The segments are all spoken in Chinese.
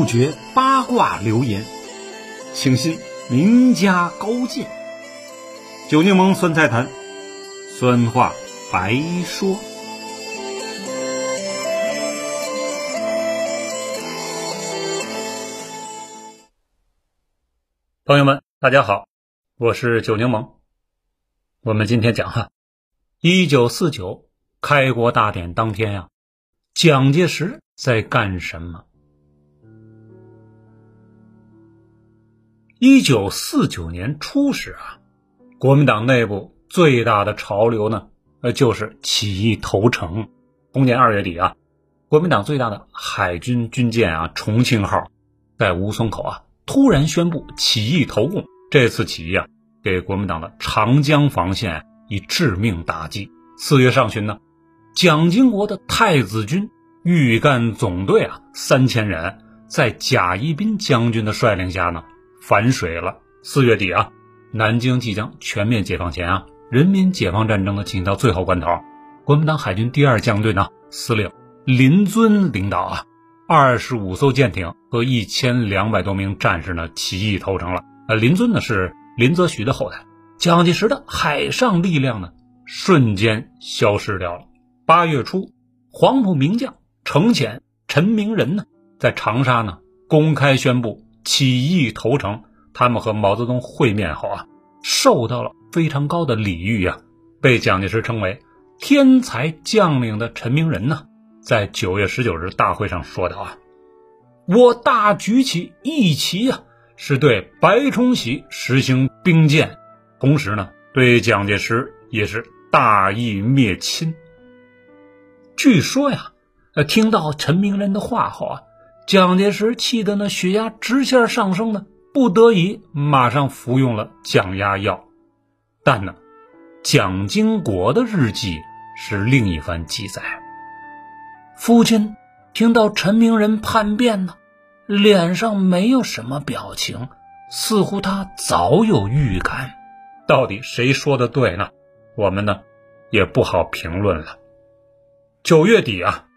杜绝八卦流言，请信名家高见。九柠檬酸菜坛，酸话白说。朋友们，大家好，我是九柠檬。我们今天讲哈，一九四九开国大典当天呀，蒋介石在干什么？一九四九年初时啊，国民党内部最大的潮流呢，呃，就是起义投诚。同年二月底啊，国民党最大的海军军舰啊“重庆号”在吴淞口啊突然宣布起义投共。这次起义啊，给国民党的长江防线以致命打击。四月上旬呢，蒋经国的太子军豫赣总队啊三千人，在贾一斌将军的率领下呢。反水了。四月底啊，南京即将全面解放前啊，人民解放战争呢进行到最后关头，国民党海军第二舰队呢，司令林遵领导啊，二十五艘舰艇和一千两百多名战士呢，起义投诚了。呃，林尊呢是林则徐的后代，蒋介石的海上力量呢，瞬间消失掉了。八月初，黄埔名将程潜、陈明仁呢，在长沙呢，公开宣布。起义投诚，他们和毛泽东会面后啊，受到了非常高的礼遇呀，被蒋介石称为天才将领的陈明仁呢，在九月十九日大会上说道啊：“我大举起义旗呀，是对白崇禧实行兵谏，同时呢，对蒋介石也是大义灭亲。”据说呀，呃，听到陈明仁的话后啊。蒋介石气得那血压直线上升呢，不得已马上服用了降压药。但呢，蒋经国的日记是另一番记载。父亲听到陈明仁叛变呢，脸上没有什么表情，似乎他早有预感。到底谁说的对呢？我们呢也不好评论了。九月底啊，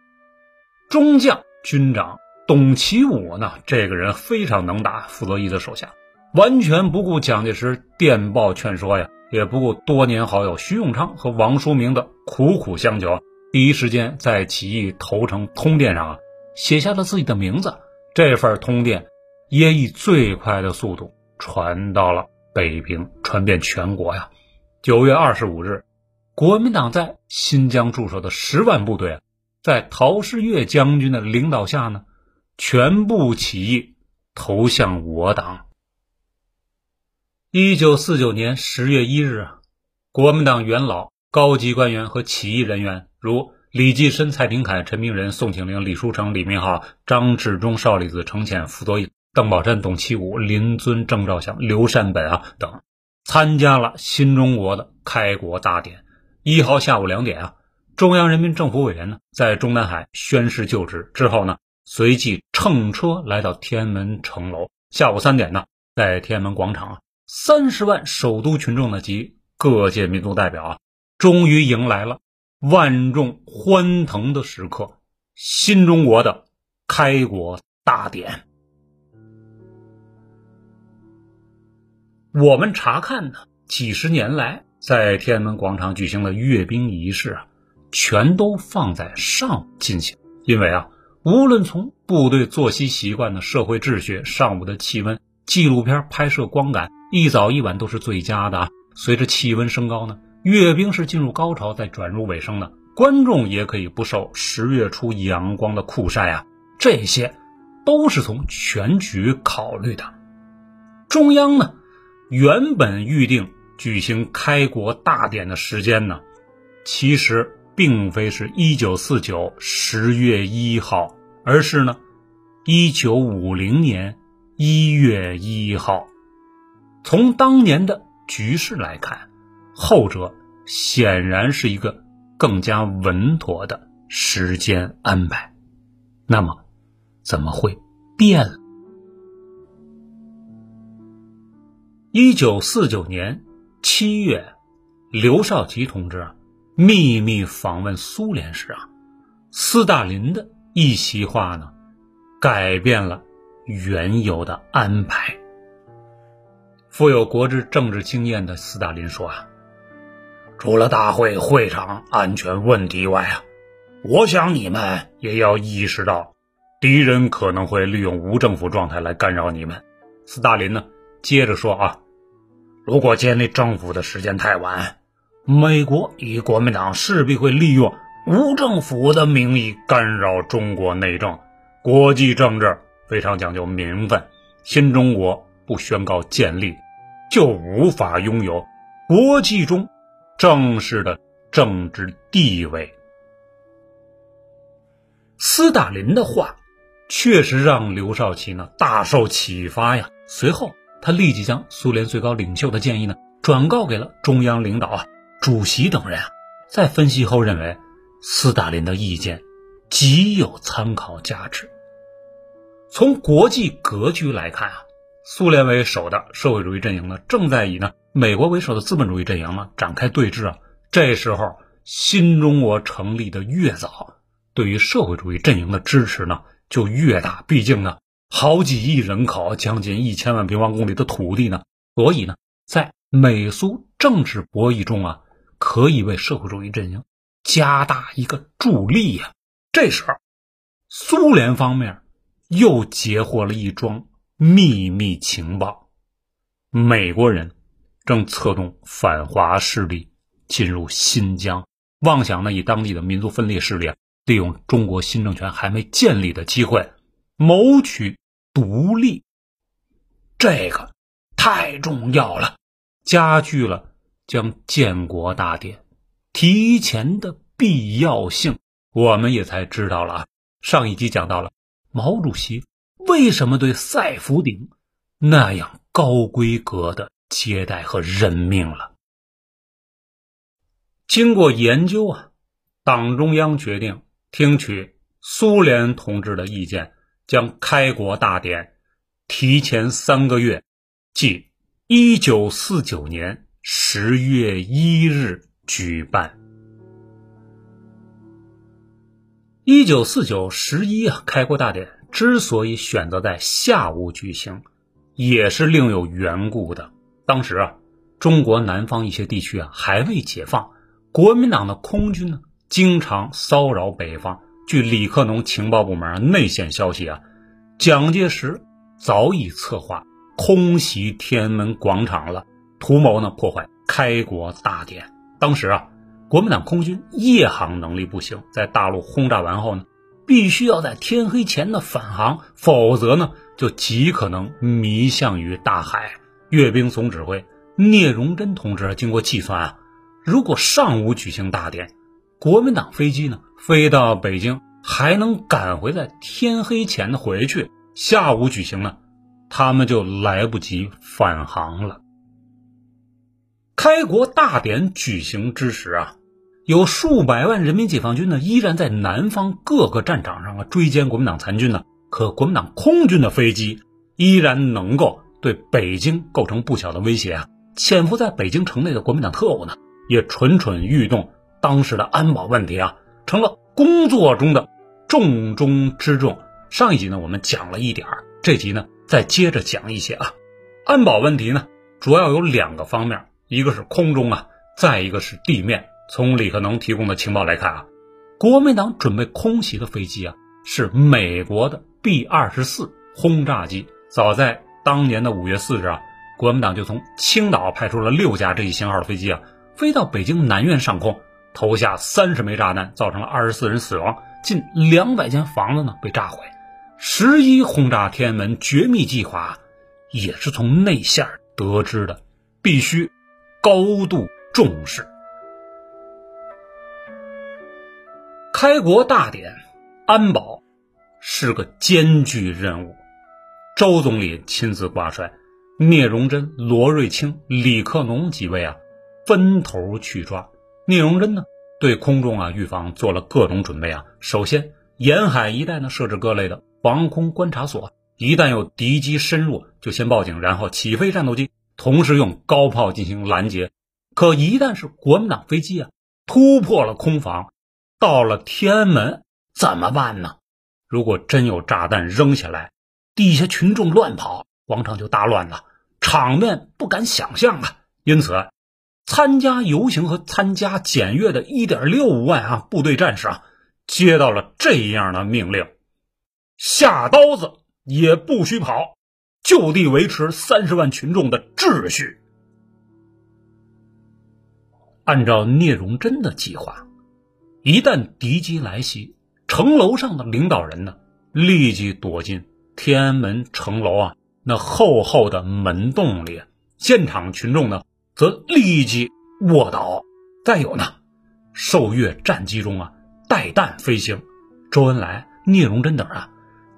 中将军长。董其武呢，这个人非常能打，傅作义的手下，完全不顾蒋介石电报劝说呀，也不顾多年好友徐永昌和王叔明的苦苦相求，第一时间在起义投诚通电上啊，写下了自己的名字。这份通电也以最快的速度传到了北平，传遍全国呀。九月二十五日，国民党在新疆驻守的十万部队，在陶世岳将军的领导下呢。全部起义投向我党。一九四九年十月一日啊，国民党元老、高级官员和起义人员，如李济深、蔡廷锴、陈明仁、宋庆龄、李书成、李明浩、张治中、邵力子、程潜、傅作义、邓宝山、董其武、林遵、郑兆祥、刘善本啊等，参加了新中国的开国大典。一号下午两点啊，中央人民政府委员呢在中南海宣誓就职之后呢。随即乘车来到天安门城楼。下午三点呢，在天安门广场啊，三十万首都群众呢及各界民族代表啊，终于迎来了万众欢腾的时刻——新中国的开国大典。我们查看呢，几十年来在天安门广场举行的阅兵仪式啊，全都放在上午进行，因为啊。无论从部队作息习惯的社会秩序、上午的气温、纪录片拍摄光感，一早一晚都是最佳的。随着气温升高呢，阅兵是进入高潮，再转入尾声的。观众也可以不受十月初阳光的酷晒啊，这些都是从全局考虑的。中央呢，原本预定举行开国大典的时间呢，其实。并非是一九四九十月一号，而是呢，一九五零年一月一号。从当年的局势来看，后者显然是一个更加稳妥的时间安排。那么，怎么会变了？一九四九年七月，刘少奇同志啊。秘密访问苏联时啊，斯大林的一席话呢，改变了原有的安排。富有国之政治经验的斯大林说：“啊，除了大会会场安全问题外啊，我想你们也要意识到，敌人可能会利用无政府状态来干扰你们。”斯大林呢，接着说：“啊，如果建立政府的时间太晚，美国与国民党势必会利用无政府的名义干扰中国内政。国际政治非常讲究名分，新中国不宣告建立。”就无法拥有国际中正式的政治地位。斯大林的话确实让刘少奇呢大受启发呀。随后，他立即将苏联最高领袖的建议呢转告给了中央领导啊、主席等人啊。在分析后认为，斯大林的意见极有参考价值。从国际格局来看啊。苏联为首的社会主义阵营呢，正在以呢美国为首的资本主义阵营呢展开对峙啊。这时候，新中国成立的越早，对于社会主义阵营的支持呢就越大。毕竟呢，好几亿人口，将近一千万平方公里的土地呢，所以呢，在美苏政治博弈中啊，可以为社会主义阵营加大一个助力呀。这时候，苏联方面又截获了一桩。秘密情报，美国人正策动反华势力进入新疆，妄想呢以当地的民族分裂势力啊，利用中国新政权还没建立的机会，谋取独立。这个太重要了，加剧了将建国大典提前的必要性。我们也才知道了啊，上一集讲到了毛主席。为什么对赛福鼎那样高规格的接待和任命了？经过研究啊，党中央决定听取苏联同志的意见，将开国大典提前三个月，即一九四九年十月一日举办。一九四九十一啊，开国大典。之所以选择在下午举行，也是另有缘故的。当时啊，中国南方一些地区啊还未解放，国民党的空军呢经常骚扰北方。据李克农情报部门内线消息啊，蒋介石早已策划空袭天安门广场了，图谋呢破坏开国大典。当时啊，国民党空军夜航能力不行，在大陆轰炸完后呢。必须要在天黑前的返航，否则呢，就极可能迷向于大海。阅兵总指挥聂荣臻同志经过计算啊，如果上午举行大典，国民党飞机呢飞到北京还能赶回在天黑前的回去；下午举行呢，他们就来不及返航了。开国大典举行之时啊。有数百万人民解放军呢，依然在南方各个战场上啊追歼国民党残军呢。可国民党空军的飞机依然能够对北京构成不小的威胁啊。潜伏在北京城内的国民党特务呢，也蠢蠢欲动。当时的安保问题啊，成了工作中的重中之重。上一集呢，我们讲了一点，这集呢，再接着讲一些啊。安保问题呢，主要有两个方面，一个是空中啊，再一个是地面。从李克农提供的情报来看啊，国民党准备空袭的飞机啊是美国的 B 二十四轰炸机。早在当年的五月四日啊，国民党就从青岛派出了六架这一型号的飞机啊，飞到北京南苑上空，投下三十枚炸弹，造成了二十四人死亡，近两百间房子呢被炸毁。十一轰炸天安门绝密计划也是从内线得知的，必须高度重视。开国大典，安保是个艰巨任务。周总理亲自挂帅，聂荣臻、罗瑞卿、李克农几位啊，分头去抓。聂荣臻呢，对空中啊预防做了各种准备啊。首先，沿海一带呢设置各类的防空观察所，一旦有敌机深入，就先报警，然后起飞战斗机，同时用高炮进行拦截。可一旦是国民党飞机啊突破了空防，到了天安门怎么办呢？如果真有炸弹扔下来，地下群众乱跑，广场就大乱了，场面不敢想象啊！因此，参加游行和参加检阅的1.65万啊部队战士啊，接到了这样的命令：下刀子也不许跑，就地维持三十万群众的秩序。按照聂荣臻的计划，一旦敌机来袭，城楼上的领导人呢，立即躲进天安门城楼啊那厚厚的门洞里；现场群众呢，则立即卧倒。再有呢，受阅战机中啊带弹飞行，周恩来、聂荣臻等啊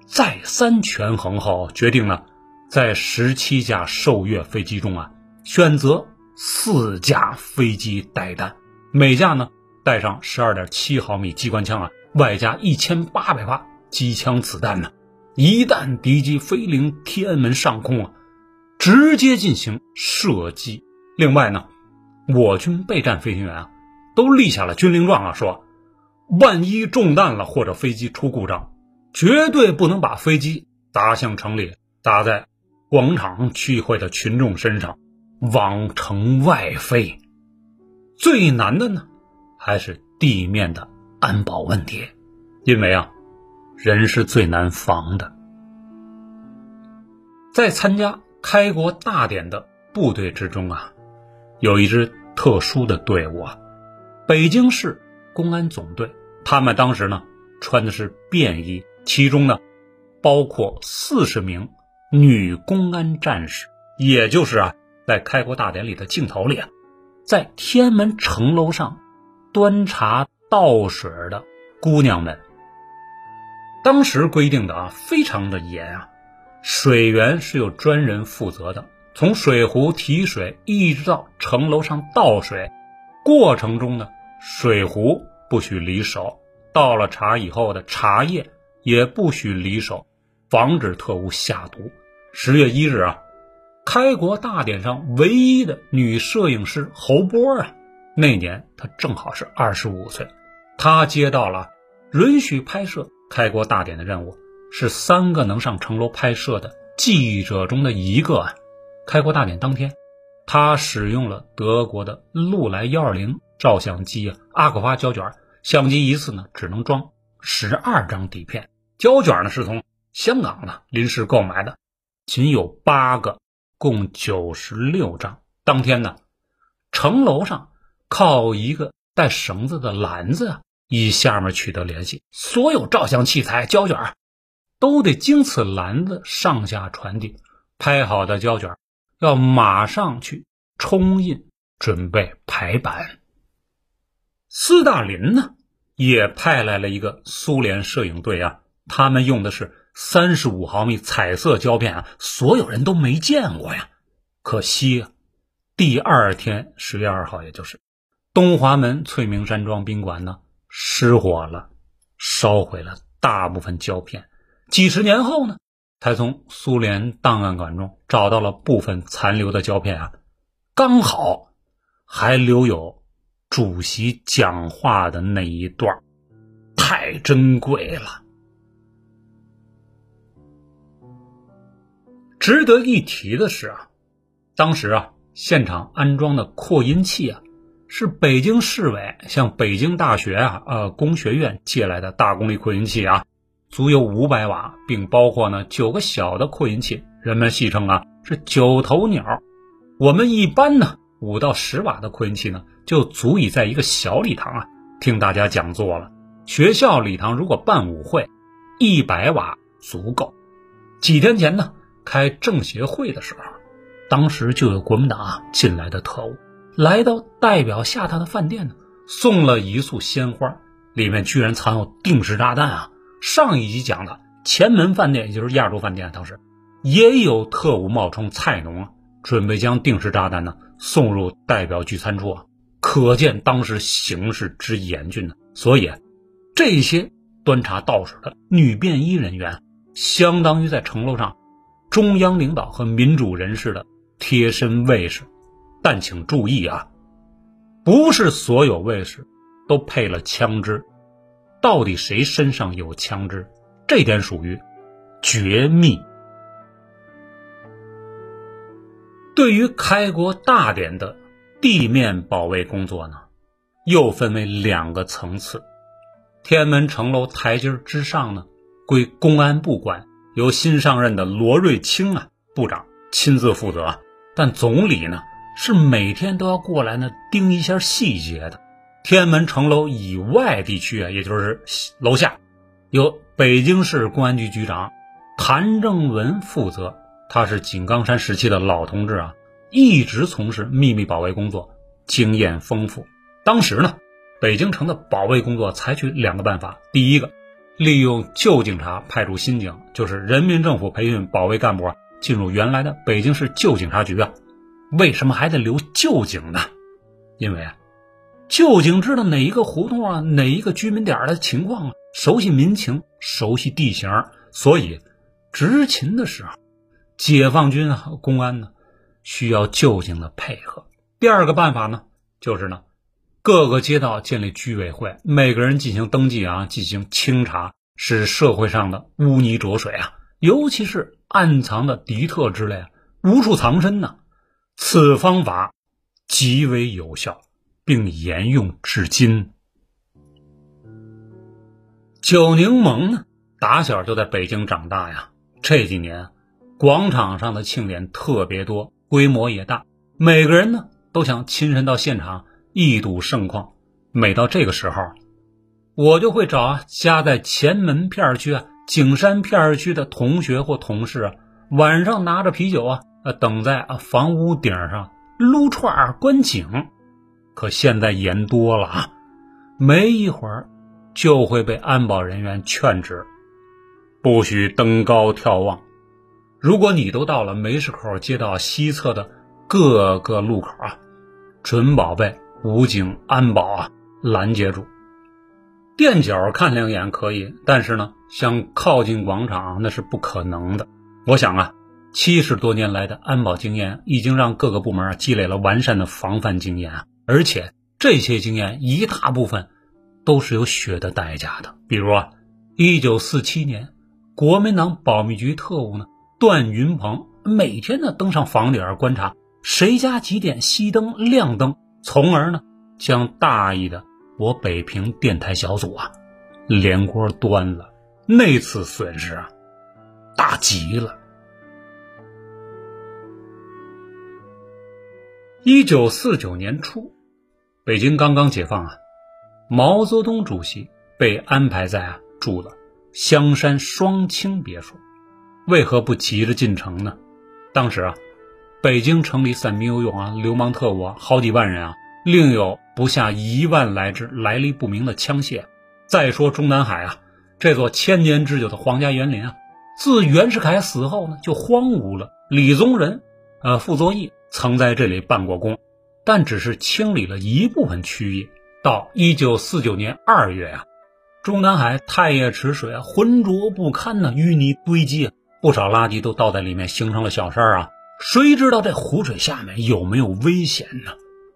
再三权衡后，决定呢，在十七架受阅飞机中啊选择。四架飞机带弹，每架呢带上十二点七毫米机关枪啊，外加一千八百发机枪子弹呢。一旦敌机飞临天安门上空啊，直接进行射击。另外呢，我军备战飞行员啊都立下了军令状啊，说万一中弹了或者飞机出故障，绝对不能把飞机砸向城里，砸在广场聚会的群众身上。往城外飞，最难的呢，还是地面的安保问题，因为啊，人是最难防的。在参加开国大典的部队之中啊，有一支特殊的队伍啊，北京市公安总队，他们当时呢穿的是便衣，其中呢包括四十名女公安战士，也就是啊。在开国大典里的镜头里啊，在天安门城楼上端茶倒水的姑娘们，当时规定的啊非常的严啊，水源是有专人负责的，从水壶提水一直到城楼上倒水，过程中呢，水壶不许离手，倒了茶以后的茶叶也不许离手，防止特务下毒。十月一日啊。开国大典上唯一的女摄影师侯波啊，那年她正好是二十五岁，她接到了允许拍摄开国大典的任务，是三个能上城楼拍摄的记者中的一个啊。开国大典当天，她使用了德国的禄来幺二零照相机啊，阿克花胶卷，相机一次呢只能装十二张底片，胶卷呢是从香港呢临时购买的，仅有八个。共九十六张。当天呢，城楼上靠一个带绳子的篮子啊，与下面取得联系。所有照相器材、胶卷都得经此篮子上下传递。拍好的胶卷要马上去冲印，准备排版。斯大林呢，也派来了一个苏联摄影队啊，他们用的是。三十五毫米彩色胶片啊，所有人都没见过呀。可惜啊，第二天十月二号，也就是东华门翠明山庄宾馆呢，失火了，烧毁了大部分胶片。几十年后呢，才从苏联档案馆中找到了部分残留的胶片啊，刚好还留有主席讲话的那一段，太珍贵了。值得一提的是啊，当时啊，现场安装的扩音器啊，是北京市委向北京大学啊呃工学院借来的大功率扩音器啊，足有五百瓦，并包括呢九个小的扩音器，人们戏称啊是九头鸟。我们一般呢五到十瓦的扩音器呢，就足以在一个小礼堂啊听大家讲座了。学校礼堂如果办舞会，一百瓦足够。几天前呢。开政协会的时候，当时就有国民党啊进来的特务来到代表下榻的饭店呢，送了一束鲜花，里面居然藏有定时炸弹啊！上一集讲的前门饭店，也就是亚洲饭店，当时也有特务冒充菜农啊，准备将定时炸弹呢送入代表聚餐处啊，可见当时形势之严峻呢。所以，这些端茶倒水的女便衣人员，相当于在城楼上。中央领导和民主人士的贴身卫士但请注意啊不是所有卫士都配了枪支到底谁身上有枪支这点属于绝密。对于开国大典的地面保卫工作呢又分为两个层次。天安门城楼台阶之上呢归公安部管由新上任的罗瑞卿啊部长亲自负责。但总理呢，是每天都要过来呢盯一下细节的。天安门城楼以外地区啊，也就是楼下，由北京市公安局局长谭正文负责。他是井冈山时期的老同志啊，一直从事秘密保卫工作，经验丰富。当时呢。北京城的保卫工作采取两个办法：第一个，利用旧警察派出新警，就是人民政府培训保卫干部，进入原来的北京市旧警察局啊。为什么还得留旧警呢？因为啊，旧警知道哪一个胡同啊，哪一个居民点的情况啊，熟悉民情，熟悉地形，所以执勤的时候，解放军啊、公安呢，需要旧警的配合。第二个办法呢，就是呢。各个街道建立居委会，每个人进行登记啊，进行清查，使社会上的污泥浊水啊，尤其是暗藏的敌特之类啊，无处藏身呢。此方法极为有效，并沿用至今。九柠檬呢，打小就在北京长大呀。这几年，广场上的庆典特别多，规模也大，每个人呢都想亲身到现场。一睹盛况，每到这个时候，我就会找啊家在前门片区啊景山片区的同学或同事啊，晚上拿着啤酒啊，等在啊房屋顶上撸串观景。可现在严多了啊，没一会儿就会被安保人员劝止，不许登高眺望。如果你都到了梅市口街道西侧的各个路口啊，准宝贝。武警安保啊，拦截住，垫脚看两眼可以，但是呢，想靠近广场那是不可能的。我想啊，七十多年来的安保经验已经让各个部门啊积累了完善的防范经验啊，而且这些经验一大部分都是有血的代价的。比如啊，一九四七年，国民党保密局特务呢段云鹏每天呢登上房顶观察谁家几点熄灯亮灯。从而呢，将大意的我北平电台小组啊，连锅端了。那次损失啊，大极了。一九四九年初，北京刚刚解放啊，毛泽东主席被安排在啊住了香山双清别墅。为何不急着进城呢？当时啊。北京城里散兵游勇啊，流氓特务啊，好几万人啊，另有不下一万来支来历不明的枪械。再说中南海啊，这座千年之久的皇家园林啊，自袁世凯死后呢，就荒芜了。李宗仁、呃傅作义曾在这里办过工，但只是清理了一部分区域。到一九四九年二月啊，中南海太液池水啊，浑浊不堪呢，淤泥堆积，啊不少垃圾都倒在里面，形成了小山啊。谁知道这湖水下面有没有危险呢？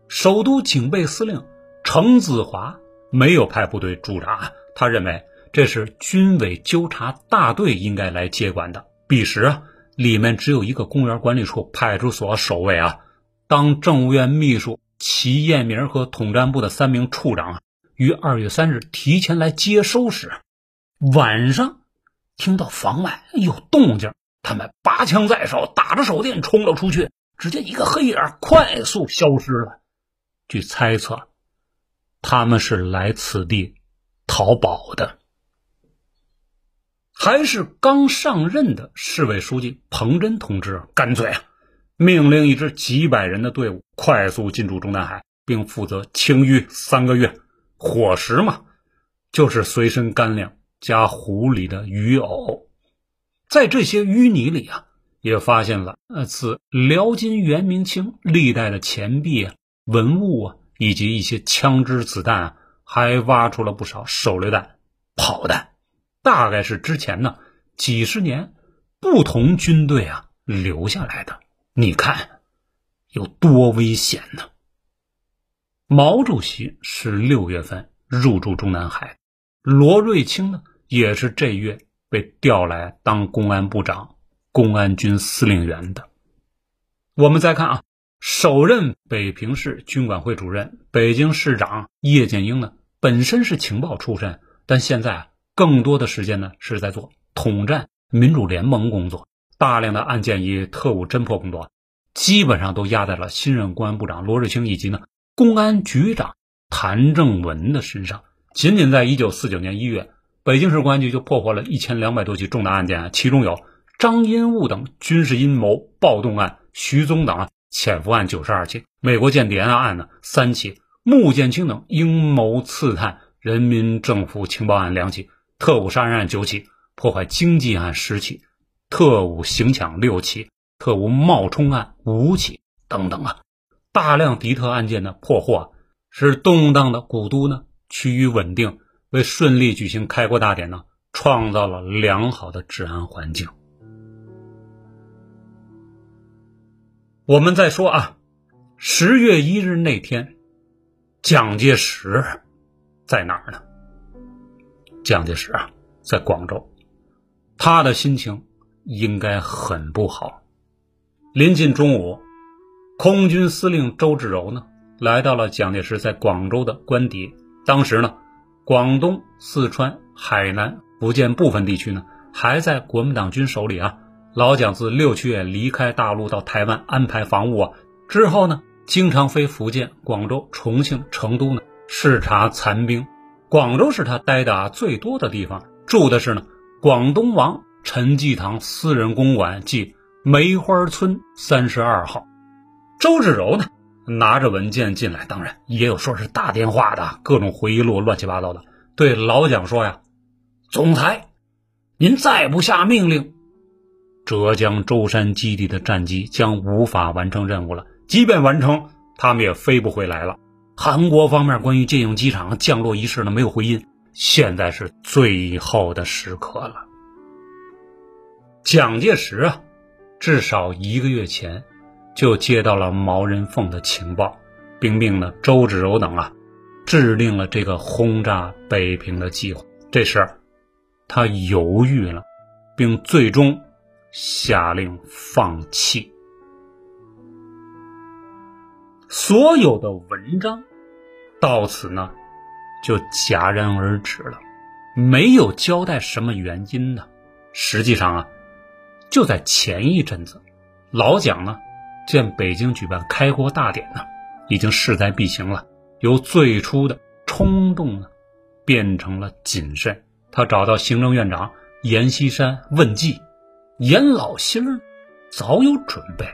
首都警备司令程子华没有派部队驻扎，他认为这是军委纠察大队应该来接管的。彼时啊，里面只有一个公园管理处派出所守卫啊。当政务院秘书齐彦明和统战部的三名处长啊，于二月三日提前来接收时，晚上听到房外有动静。他们拔枪在手，打着手电冲了出去。只见一个黑影快速消失了。据猜测，他们是来此地淘宝的。还是刚上任的市委书记彭真同志，干脆啊，命令一支几百人的队伍快速进驻中南海，并负责清淤三个月。伙食嘛，就是随身干粮加湖里的鱼藕。在这些淤泥里啊，也发现了呃自辽金元明清历代的钱币啊、文物啊，以及一些枪支子弹啊，还挖出了不少手榴弹、炮弹，大概是之前呢几十年不同军队啊留下来的。你看有多危险呢？毛主席是六月份入住中南海，罗瑞卿呢也是这月。被调来当公安部长、公安军司令员的我们再看啊，首任北平市军管会主任、北京市长叶剑英呢，本身是情报出身，但现在啊，更多的时间呢是在做统战民主联盟工作，大量的案件与特务侦破工作，基本上都压在了新任公安部长罗瑞卿以及呢公安局长谭正文的身上。仅仅在一九四九年一月，北京市公安局就破获了一千两百多起重大案件，其中有张荫务等军事阴谋暴动案。徐宗等潜伏案九十二起，美国间谍案呢三起，穆剑清等阴谋刺探人民政府情报案两起，特务杀人案九起，破坏经济案十起，特务行抢六起，特务冒充案五起等等啊，大量敌特案件的破获，使动荡的古都呢趋于稳定，为顺利举行开国大典呢创造了良好的治安环境。我们再说啊，十月一日那天，蒋介石在哪儿呢？蒋介石啊，在广州，他的心情应该很不好。临近中午，空军司令周至柔呢，来到了蒋介石在广州的官邸。当时呢，广东、四川、海南、福建部分地区呢，还在国民党军手里啊。老蒋自六七月离开大陆到台湾安排防务啊，之后呢，经常飞福建、广州、重庆、成都呢视察残兵。广州是他待的啊最多的地方，住的是呢广东王陈济棠私人公馆，即梅花村三十二号。周至柔呢拿着文件进来，当然也有说是打电话的，各种回忆录乱七八糟的，对老蒋说呀：“总裁，您再不下命令。”浙江舟山基地的战机将无法完成任务了，即便完成，他们也飞不回来了。韩国方面关于借用机场降落一事呢，没有回音。现在是最后的时刻了。蒋介石啊，至少一个月前就接到了毛人凤的情报，并命呢周芷柔等啊，制定了这个轰炸北平的计划。这时，他犹豫了，并最终。下令放弃，所有的文章到此呢就戛然而止了，没有交代什么原因呢。实际上啊，就在前一阵子，老蒋呢见北京举办开国大典呢，已经势在必行了，由最初的冲动呢变成了谨慎。他找到行政院长阎锡山问计。阎老心儿早有准备，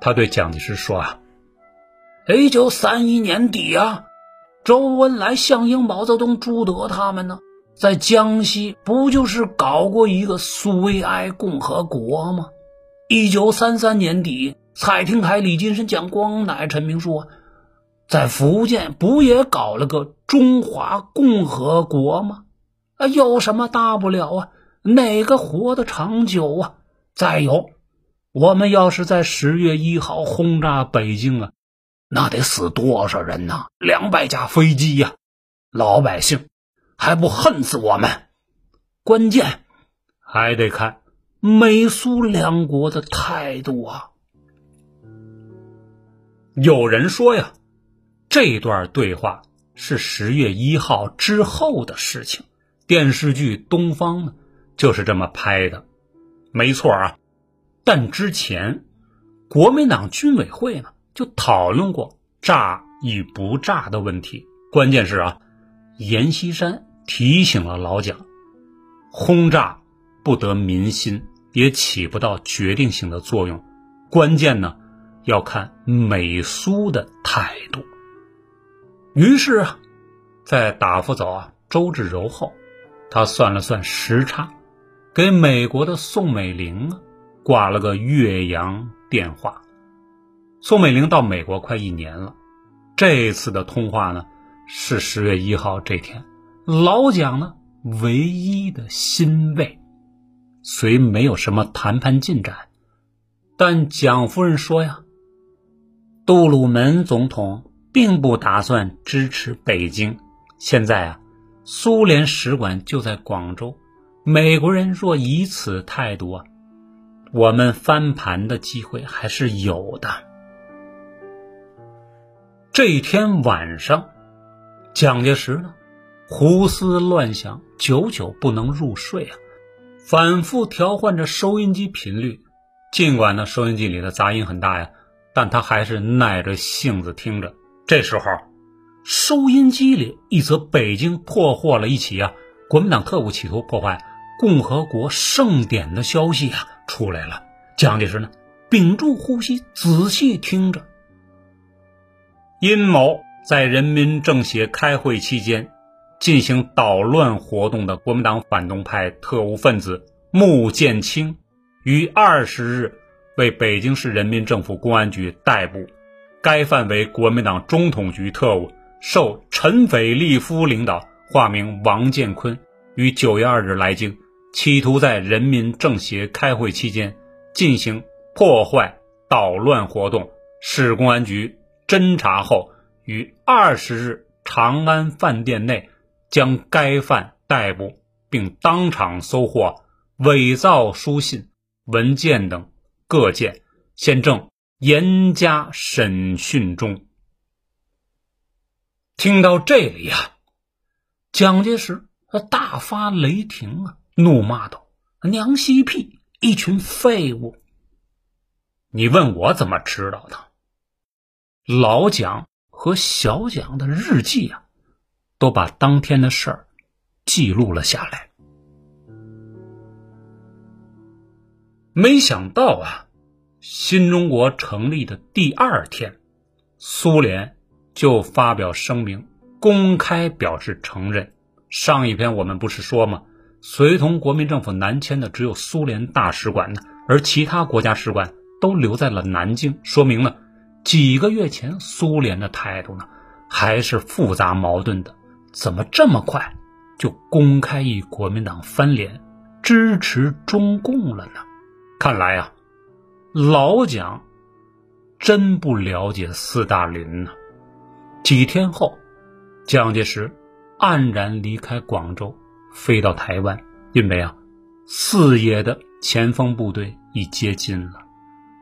他对蒋介石说：“啊，一九三一年底啊，周恩来、项英、毛泽东、朱德他们呢，在江西不就是搞过一个苏维埃共和国吗？一九三三年底，蔡廷锴、李金生、蒋光鼐、陈明书啊，在福建不也搞了个中华共和国吗？啊，有什么大不了啊？哪个活得长久啊？”再有，我们要是在十月一号轰炸北京啊，那得死多少人呐？两百架飞机呀，老百姓还不恨死我们？关键还得看美苏两国的态度啊。有人说呀，这段对话是十月一号之后的事情，电视剧《东方》呢就是这么拍的。没错啊，但之前国民党军委会呢就讨论过炸与不炸的问题。关键是啊，阎锡山提醒了老蒋，轰炸不得民心，也起不到决定性的作用。关键呢要看美苏的态度。于是啊，在打发走啊周至柔后，他算了算时差。给美国的宋美龄啊挂了个岳阳电话。宋美龄到美国快一年了，这次的通话呢是十月一号这天。老蒋呢唯一的欣慰，虽没有什么谈判进展，但蒋夫人说呀，杜鲁门总统并不打算支持北京。现在啊，苏联使馆就在广州。美国人若以此态度啊，我们翻盘的机会还是有的。这一天晚上，蒋介石呢，胡思乱想，久久不能入睡啊，反复调换着收音机频率。尽管呢，收音机里的杂音很大呀，但他还是耐着性子听着。这时候，收音机里一则北京破获了一起啊，国民党特务企图破坏共和国盛典的消息啊。出来了，蒋介石呢，屏住呼吸，仔细听着。阴谋在人民政协开会期间进行捣乱活动的国民党反动派特务分子穆剑清，于二十日为北京市人民政府公安局逮捕。该犯为国民党中统局特务，受陈斐利夫领导，化名王建坤，于九月二日来京。企图在人民政协开会期间进行破坏捣乱活动，市公安局侦查后，于二十日长安饭店内将该犯逮捕，并当场搜获伪造书信、文件等各件，现正严加审讯中。听到这里呀，蒋介石他大发雷霆啊！怒骂道：“娘西屁，一群废物！你问我怎么知道的？老蒋和小蒋的日记啊，都把当天的事儿记录了下来。没想到啊，新中国成立的第二天，苏联就发表声明，公开表示承认。上一篇我们不是说吗？”随同国民政府南迁的只有苏联大使馆呢，而其他国家使馆都留在了南京，说明了几个月前苏联的态度呢还是复杂矛盾的。怎么这么快就公开与国民党翻脸，支持中共了呢？看来啊，老蒋真不了解斯大林呢。几天后，蒋介石黯然离开广州。飞到台湾，因为啊，四野的前锋部队已接近了。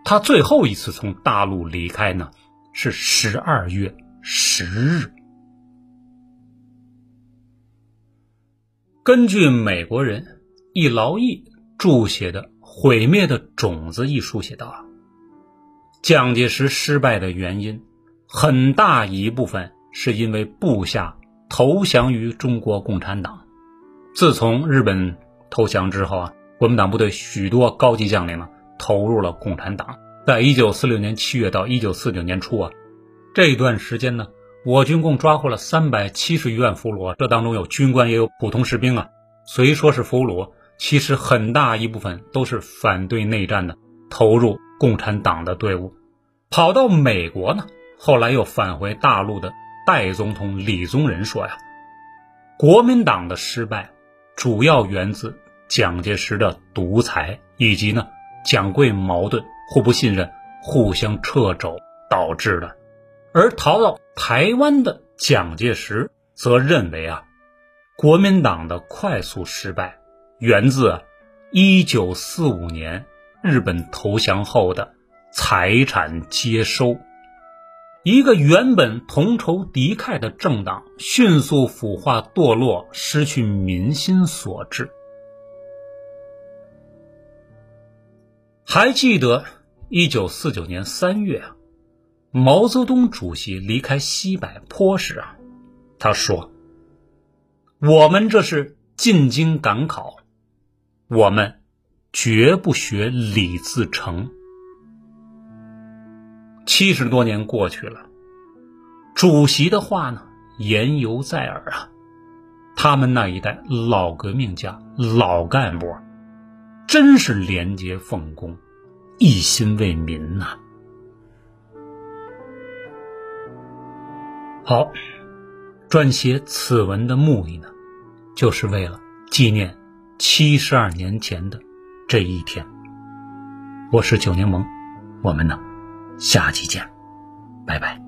他最后一次从大陆离开呢，是十二月十日。根据美国人易劳义注写的《毁灭的种子》一书写道：“蒋介石失败的原因，很大一部分是因为部下投降于中国共产党。”自从日本投降之后啊，国民党部队许多高级将领呢投入了共产党。在一九四六年七月到一九四九年初啊，这段时间呢，我军共抓获了三百七十余万俘虏，这当中有军官也有普通士兵啊。虽说是俘虏，其实很大一部分都是反对内战的，投入共产党的队伍。跑到美国呢，后来又返回大陆的代总统李宗仁说呀，国民党的失败。主要源自蒋介石的独裁，以及呢蒋桂矛盾、互不信任、互相掣肘导致的。而逃到台湾的蒋介石则认为啊，国民党的快速失败源自1945年日本投降后的财产接收。一个原本同仇敌忾的政党迅速腐化堕落，失去民心所致。还记得一九四九年三月，毛泽东主席离开西柏坡时啊，他说：“我们这是进京赶考，我们绝不学李自成。”七十多年过去了，主席的话呢言犹在耳啊。他们那一代老革命家、老干部，真是廉洁奉公，一心为民呐。好，撰写此文的目的呢，就是为了纪念七十二年前的这一天。我是九柠檬，我们呢。下期见，拜拜。